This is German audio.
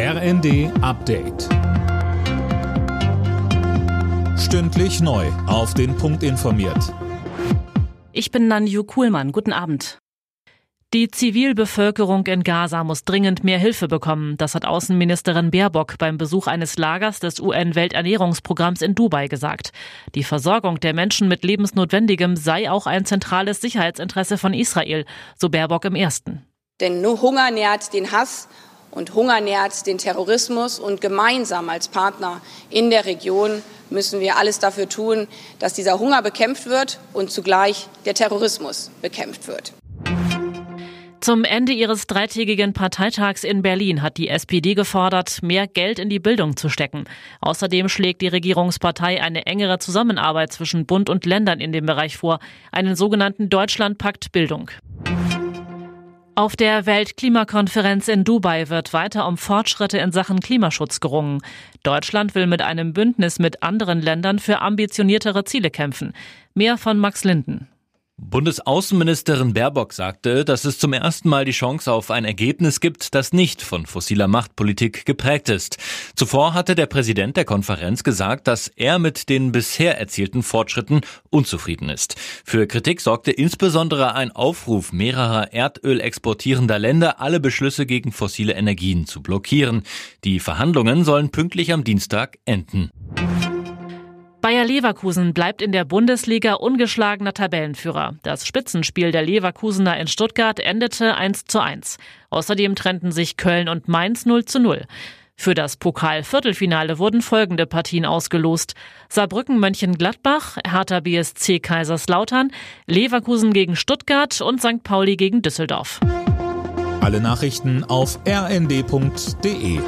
RND Update. Stündlich neu. Auf den Punkt informiert. Ich bin Nanju Kuhlmann. Guten Abend. Die Zivilbevölkerung in Gaza muss dringend mehr Hilfe bekommen. Das hat Außenministerin Baerbock beim Besuch eines Lagers des UN-Welternährungsprogramms in Dubai gesagt. Die Versorgung der Menschen mit Lebensnotwendigem sei auch ein zentrales Sicherheitsinteresse von Israel, so Baerbock im ersten. Denn nur Hunger nährt den Hass und Hunger nährt den Terrorismus. Und gemeinsam als Partner in der Region müssen wir alles dafür tun, dass dieser Hunger bekämpft wird und zugleich der Terrorismus bekämpft wird. Zum Ende ihres dreitägigen Parteitags in Berlin hat die SPD gefordert, mehr Geld in die Bildung zu stecken. Außerdem schlägt die Regierungspartei eine engere Zusammenarbeit zwischen Bund und Ländern in dem Bereich vor, einen sogenannten Deutschlandpakt Bildung. Auf der Weltklimakonferenz in Dubai wird weiter um Fortschritte in Sachen Klimaschutz gerungen. Deutschland will mit einem Bündnis mit anderen Ländern für ambitioniertere Ziele kämpfen. Mehr von Max Linden. Bundesaußenministerin Baerbock sagte, dass es zum ersten Mal die Chance auf ein Ergebnis gibt, das nicht von fossiler Machtpolitik geprägt ist. Zuvor hatte der Präsident der Konferenz gesagt, dass er mit den bisher erzielten Fortschritten unzufrieden ist. Für Kritik sorgte insbesondere ein Aufruf mehrerer Erdöl exportierender Länder, alle Beschlüsse gegen fossile Energien zu blockieren. Die Verhandlungen sollen pünktlich am Dienstag enden. Bayer Leverkusen bleibt in der Bundesliga ungeschlagener Tabellenführer. Das Spitzenspiel der Leverkusener in Stuttgart endete 1 zu 1. Außerdem trennten sich Köln und Mainz 0 zu 0. Für das Pokal-Viertelfinale wurden folgende Partien ausgelost. Saarbrücken Mönchengladbach, Hertha BSC Kaiserslautern, Leverkusen gegen Stuttgart und St. Pauli gegen Düsseldorf. Alle Nachrichten auf rnd.de